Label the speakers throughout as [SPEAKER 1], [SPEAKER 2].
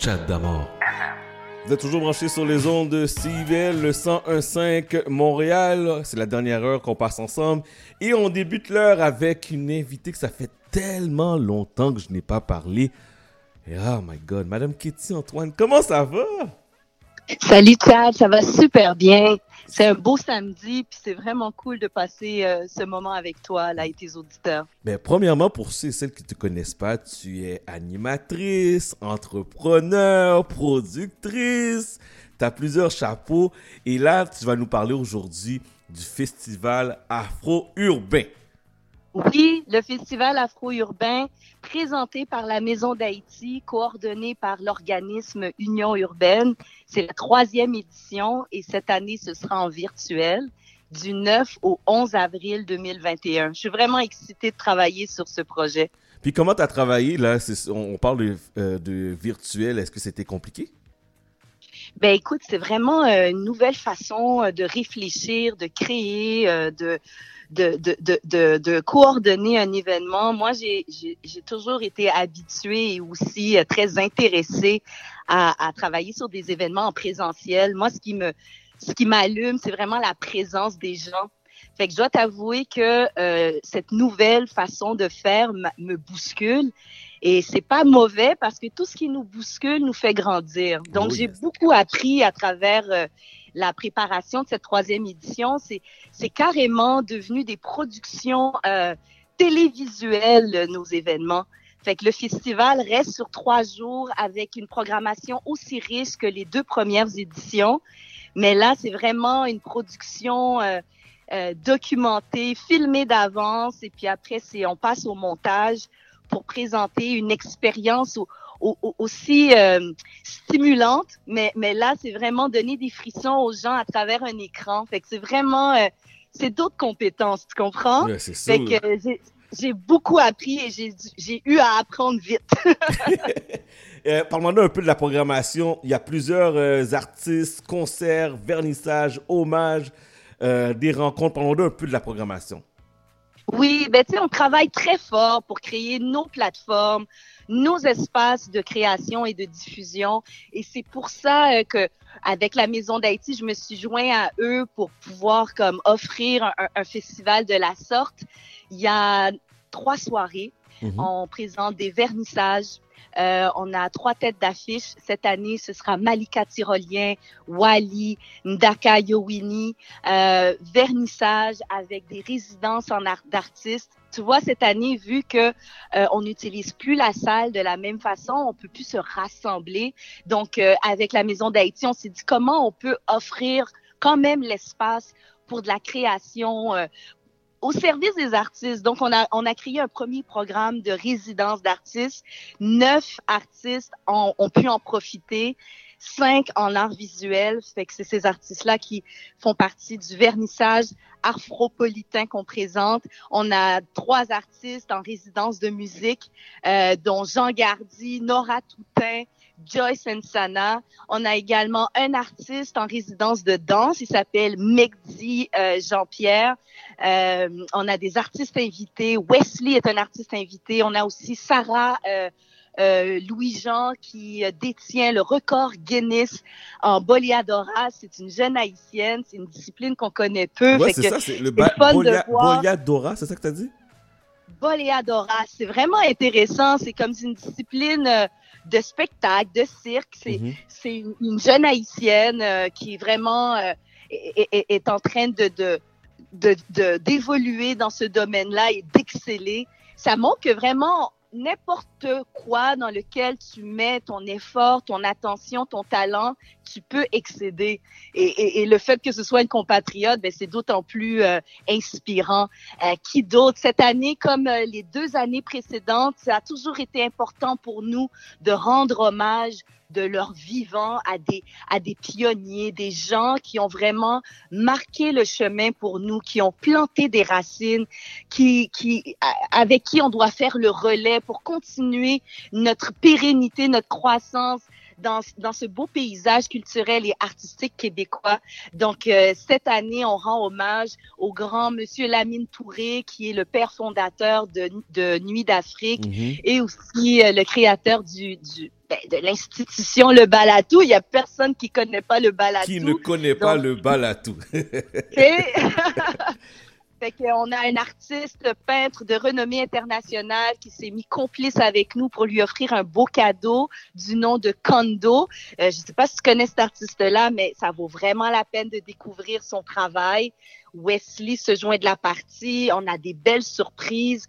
[SPEAKER 1] Chat d'amour. Vous êtes toujours branché sur les ondes de CIVL, le 101.5 Montréal. C'est la dernière heure qu'on passe ensemble. Et on débute l'heure avec une invitée que ça fait tellement longtemps que je n'ai pas parlé. Et oh my God, Madame Kitty Antoine, comment ça va?
[SPEAKER 2] Salut Chad, ça va super bien. C'est un beau samedi, puis c'est vraiment cool de passer euh, ce moment avec toi, là, et tes auditeurs.
[SPEAKER 1] Ben, premièrement, pour ceux et celles qui ne te connaissent pas, tu es animatrice, entrepreneur, productrice, tu as plusieurs chapeaux, et là, tu vas nous parler aujourd'hui du festival afro-urbain.
[SPEAKER 2] Oui, le festival afro-urbain présenté par la Maison d'Haïti, coordonné par l'organisme Union urbaine. C'est la troisième édition et cette année, ce sera en virtuel du 9 au 11 avril 2021. Je suis vraiment excitée de travailler sur ce projet.
[SPEAKER 1] Puis comment tu as travaillé là? On parle de, euh, de virtuel. Est-ce que c'était compliqué?
[SPEAKER 2] Ben écoute, c'est vraiment euh, une nouvelle façon euh, de réfléchir, de créer, de de, de, de, de, coordonner un événement. Moi, j'ai toujours été habituée et aussi euh, très intéressée à, à travailler sur des événements en présentiel. Moi, ce qui me ce qui m'allume, c'est vraiment la présence des gens. Fait que je dois t'avouer que euh, cette nouvelle façon de faire me bouscule. Et c'est pas mauvais parce que tout ce qui nous bouscule nous fait grandir. Donc, j'ai beaucoup appris à travers euh, la préparation de cette troisième édition. C'est, carrément devenu des productions euh, télévisuelles, nos événements. Fait que le festival reste sur trois jours avec une programmation aussi riche que les deux premières éditions. Mais là, c'est vraiment une production euh, euh, documentée, filmée d'avance. Et puis après, c'est on passe au montage pour présenter une expérience aussi euh, stimulante, mais, mais là, c'est vraiment donner des frissons aux gens à travers un écran. Fait que c'est vraiment, euh, c'est d'autres compétences, tu comprends?
[SPEAKER 1] Ouais, c'est ça. Fait
[SPEAKER 2] que euh, j'ai beaucoup appris et j'ai eu à apprendre vite.
[SPEAKER 1] euh, Parle-moi un peu de la programmation. Il y a plusieurs artistes, concerts, vernissages, hommages, des rencontres. Parle-moi un peu de la programmation.
[SPEAKER 2] Oui, ben tu sais, on travaille très fort pour créer nos plateformes, nos espaces de création et de diffusion. Et c'est pour ça euh, que avec la Maison d'Haïti, je me suis joint à eux pour pouvoir comme offrir un, un festival de la sorte. Il y a trois soirées. Mm-hmm. On présente des vernissages, euh, on a trois têtes d'affiche. Cette année, ce sera Malika Tyrolien, Wally, Ndaka Yowini, euh, vernissage avec des résidences en art d'artistes. Tu vois, cette année, vu que euh, on n'utilise plus la salle de la même façon, on peut plus se rassembler. Donc, euh, avec la Maison d'Haïti, on s'est dit comment on peut offrir quand même l'espace pour de la création, euh, au service des artistes. Donc, on a, on a créé un premier programme de résidence d'artistes. Neuf artistes ont, ont, pu en profiter. Cinq en art visuel. Fait que c'est ces artistes-là qui font partie du vernissage afropolitain qu'on présente. On a trois artistes en résidence de musique, euh, dont Jean Gardy, Nora Toutain, Joyce Nsana. On a également un artiste en résidence de danse, il s'appelle Megdi euh, Jean-Pierre. Euh, on a des artistes invités. Wesley est un artiste invité. On a aussi Sarah euh, euh, Louis-Jean qui détient le record Guinness en Boliadora. C'est une jeune haïtienne. C'est une discipline qu'on connaît peu.
[SPEAKER 1] Ouais, c'est ça, c'est le Boliadora, c'est ça que tu as dit?
[SPEAKER 2] Boliadora, c'est vraiment intéressant. C'est comme une discipline de spectacle, de cirque. C'est mm -hmm. une jeune haïtienne euh, qui vraiment euh, est, est, est, en train de, de d'évoluer de, dans ce domaine-là et d'exceller. Ça montre que vraiment n'importe quoi dans lequel tu mets ton effort, ton attention, ton talent, tu peux excéder. Et, et, et le fait que ce soit une compatriote, ben, c'est d'autant plus euh, inspirant. Euh, qui d'autre? Cette année, comme euh, les deux années précédentes, ça a toujours été important pour nous de rendre hommage de leur vivant à des, à des pionniers, des gens qui ont vraiment marqué le chemin pour nous, qui ont planté des racines, qui, qui, avec qui on doit faire le relais pour continuer notre pérennité, notre croissance, dans, dans ce beau paysage culturel et artistique québécois. Donc, euh, cette année, on rend hommage au grand monsieur Lamine Touré, qui est le père fondateur de, de Nuit d'Afrique mm -hmm. et aussi euh, le créateur du, du ben, de l'institution Le Balatou. Il y a personne qui connaît pas le Balatou.
[SPEAKER 1] Qui ne connaît pas le Balatou.
[SPEAKER 2] Fait qu'on a un artiste peintre de renommée internationale qui s'est mis complice avec nous pour lui offrir un beau cadeau du nom de Kondo. Euh, je sais pas si tu connais cet artiste-là, mais ça vaut vraiment la peine de découvrir son travail. Wesley se joint de la partie. On a des belles surprises.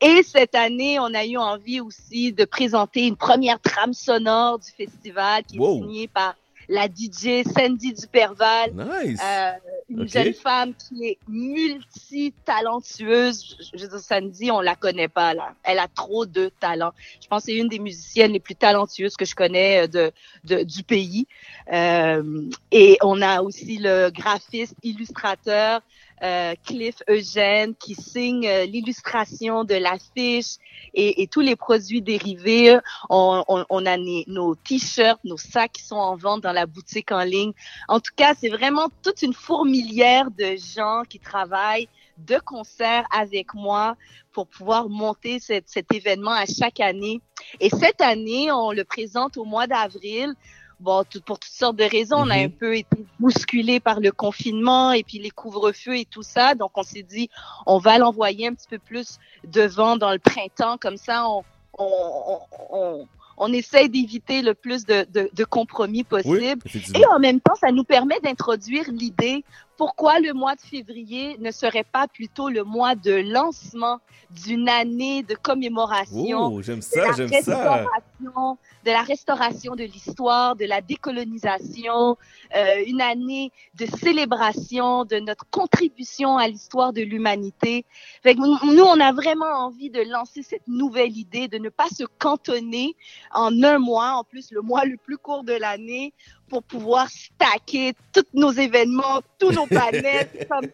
[SPEAKER 2] Et cette année, on a eu envie aussi de présenter une première trame sonore du festival qui est signée par la DJ Sandy Duperval.
[SPEAKER 1] Nice.
[SPEAKER 2] Euh, une jeune femme qui est multi-talentueuse. Je, veux dire, Sandy, on la connaît pas, là. Elle a trop de talent. Je pense que c'est une des musiciennes les plus talentueuses que je connais euh, de, de du pays. Euh, et on a aussi le graphiste, illustrateur, euh, Cliff Eugène qui signe euh, l'illustration de l'affiche et, et, tous les produits dérivés. On, on, on a nos t-shirts, nos sacs qui sont en vente dans la boutique en ligne. En tout cas, c'est vraiment toute une fourmilière de gens qui travaillent de concert avec moi pour pouvoir monter cet événement à chaque année. Et cette année, on le présente au mois d'avril bon, pour toutes sortes de raisons, on a un mhm. peu été bousculé par le confinement et puis les couvre-feux et tout ça. Donc, on s'est dit, on va l'envoyer un petit peu plus devant dans le printemps. Comme ça, on, on, on, on essaie d'éviter le plus de, de, de compromis possible. et en même temps, ça nous permet d'introduire l'idée pourquoi le mois de février ne serait pas plutôt le mois de lancement d'une année de commémoration
[SPEAKER 1] oh, j'aime ça, j'aime ça
[SPEAKER 2] de la restauration de l'histoire, de la décolonisation, euh, une année de célébration de notre contribution à l'histoire de l'humanité. Nous, on a vraiment envie de lancer cette nouvelle idée, de ne pas se cantonner en un mois, en plus le mois le plus court de l'année, pour pouvoir stacker tous nos événements, tous nos panels.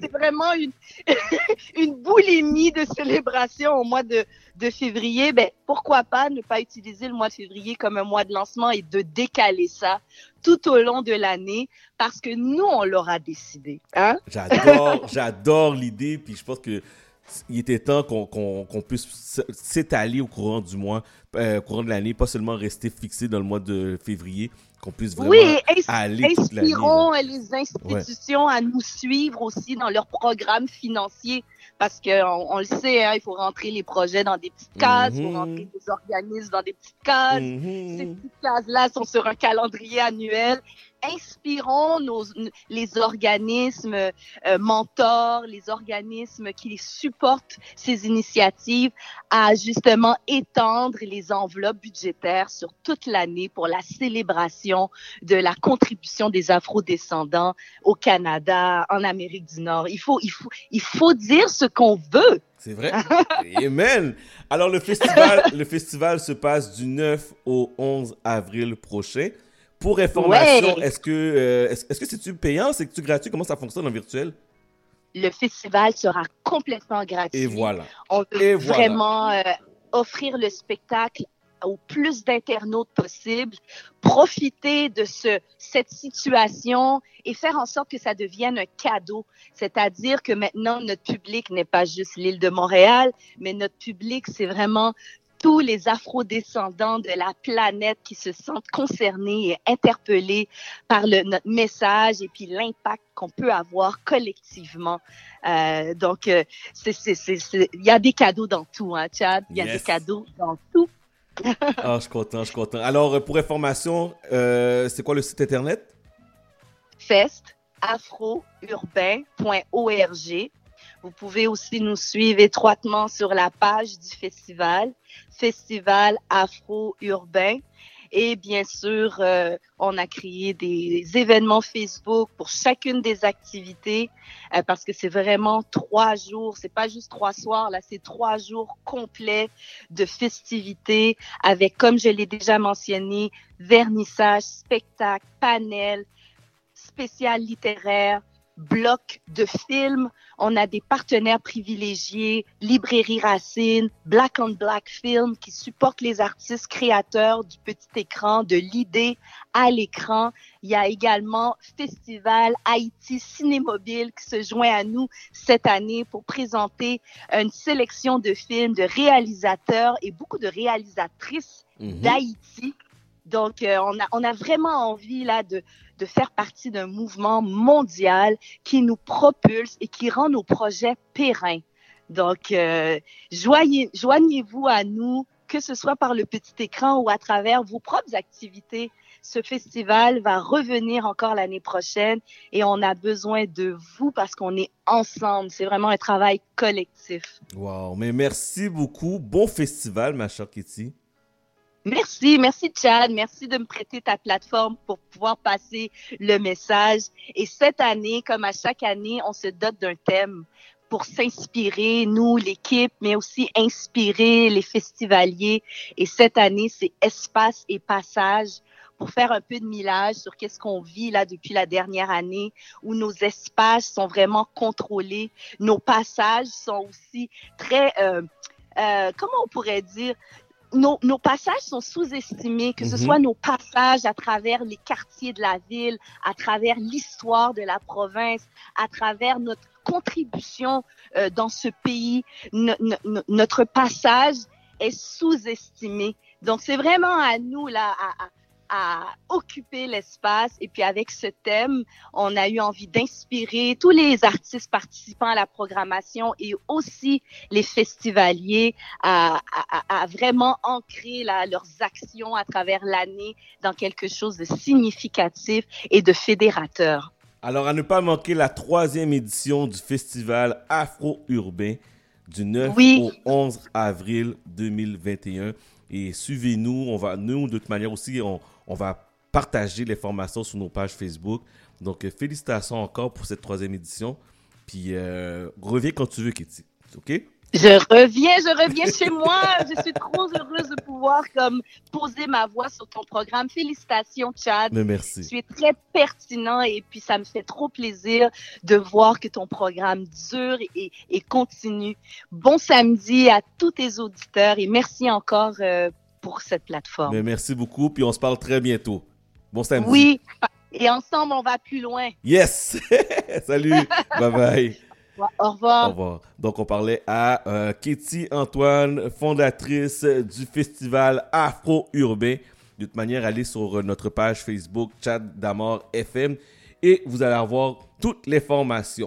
[SPEAKER 2] c'est vraiment une, une boulimie de célébration au mois de, de février. Ben, pourquoi pas ne pas utiliser le mois de février comme un mois de lancement et de décaler ça tout au long de l'année parce que nous, on l'aura décidé. Hein?
[SPEAKER 1] J'adore, j'adore l'idée. Puis je pense que il était temps qu'on puisse s'étaler au courant du mois, euh, au courant de l'année, pas seulement rester fixé dans le mois de février, qu'on puisse vraiment oui, aller toute.
[SPEAKER 2] Inspirons les institutions à nous suivre aussi dans leurs programmes financiers parce qu'on on le sait, hein, il faut rentrer les projets dans des petites cases, il faut mhm. rentrer des organismes dans des petites cases. Mhm. Ces petites cases-là sont sur un calendrier annuel inspirons nos, les organismes euh, mentors, les organismes qui supportent ces initiatives à justement étendre les enveloppes budgétaires sur toute l'année pour la célébration de la contribution des Afro-descendants au Canada, en Amérique du Nord. Il faut, il faut, il faut dire ce qu'on veut.
[SPEAKER 1] C'est vrai. Amen. Alors le festival, le festival se passe du 9 au 11 avril prochain. Pour information, est-ce que euh, est-ce, que c'est-tu payant, c'est-tu gratuit? Comment ça fonctionne en virtuel?
[SPEAKER 2] Le festival sera complètement gratuit.
[SPEAKER 1] Et voilà.
[SPEAKER 2] On veut vraiment euh, offrir le spectacle au plus d'internautes possible, profiter de ce, cette situation et faire en sorte que ça devienne un cadeau. C'est-à-dire que maintenant, notre public n'est pas juste l'île de Montréal, mais notre public, c'est vraiment tous les afro-descendants de la planète qui se sentent concernés et interpellés par le, notre message et puis l'impact qu'on peut avoir collectivement. Euh, donc, il euh, y a des cadeaux dans tout, hein, Chad? Il y a des cadeaux dans tout.
[SPEAKER 1] ah, je suis content, je suis content. Alors, euh, pour information, euh, c'est quoi le site internet?
[SPEAKER 2] festafrourbain.org. Vous pouvez aussi nous suivre étroitement sur la page du festival, Festival Afro-Urbain. Et bien sûr, euh, on a créé des événements Facebook pour chacune des activités euh, parce que c'est vraiment trois jours. C'est pas juste trois soirs là, c'est trois jours complets de festivités avec, comme je l'ai déjà mentionné, vernissage, spectacle, panel, spécial littéraire, bloc de films. On a des partenaires privilégiés, Librairie Racine, Black on Black Film, qui supportent les artistes créateurs du petit écran, de l'idée à l'écran. Il y a également Festival Haïti Cinémobile qui se joint à nous cette année pour présenter une sélection de films de réalisateurs et beaucoup de réalisatrices mhm. d'Haïti Donc, euh, on, a, on a vraiment envie là de, de faire partie d'un mouvement mondial qui nous propulse et qui rend nos projets pérennes. Donc, euh, joignez-vous à nous, que ce soit par le petit écran ou à travers vos propres activités. Ce festival va revenir encore l'année prochaine et on a besoin de vous parce qu'on est ensemble. C'est vraiment un travail collectif.
[SPEAKER 1] Wow, mais merci beaucoup. Bon festival, ma chère Kitty.
[SPEAKER 2] Merci, merci Chad, merci de me prêter ta plateforme pour pouvoir passer le message. Et cette année, comme à chaque année, on se dote d'un thème pour s'inspirer, nous, l'équipe, mais aussi inspirer les festivaliers. Et cette année, c'est espace et passage pour faire un peu de millage sur qu'est-ce qu'on vit là depuis la dernière année, où nos espaces sont vraiment contrôlés, nos passages sont aussi très, euh, euh, comment on pourrait dire, nos, nos, passages sont sous-estimés, que ce mhm. soit nos passages à travers les quartiers de la ville, à travers l'histoire de la province, à travers notre contribution euh, dans ce pays. notre passage est sous-estimé. Donc, c'est vraiment à nous, là, à, à à occuper l'espace. Et puis avec ce thème, on a eu envie d'inspirer tous les artistes participants à la programmation et aussi les festivaliers à, à, à vraiment ancrer leurs actions à travers l'année dans quelque chose de significatif et de fédérateur.
[SPEAKER 1] Alors à ne pas manquer la troisième édition du festival Afro-Urbain du 9 au 11 avril 2021. Et suivez-nous, on va, nous, de toute manière aussi, on, on va partager les formations sur nos pages Facebook. Donc, euh, félicitations encore pour cette troisième édition. Puis, euh, reviens quand tu veux, Kitty. OK?
[SPEAKER 2] Je reviens, je reviens chez moi. Je suis trop heureuse de pouvoir comme poser ma voix sur ton programme. Félicitations, Chad.
[SPEAKER 1] Mais merci.
[SPEAKER 2] Tu es très pertinent et puis ça me fait trop plaisir de voir que ton programme dure et, et continue. Bon samedi à tous tes auditeurs et merci encore euh, pour cette plateforme.
[SPEAKER 1] Mais merci beaucoup, puis on se parle très bientôt. Bon samedi.
[SPEAKER 2] Oui, et ensemble, on va plus loin.
[SPEAKER 1] Yes! Salut! bye bye!
[SPEAKER 2] Au revoir.
[SPEAKER 1] Au revoir. Donc, on parlait à euh, Katie Antoine, fondatrice du festival Afro-Urbain. De toute manière, allez sur notre page Facebook, Chat d'Amor FM, et vous allez avoir toutes les formations.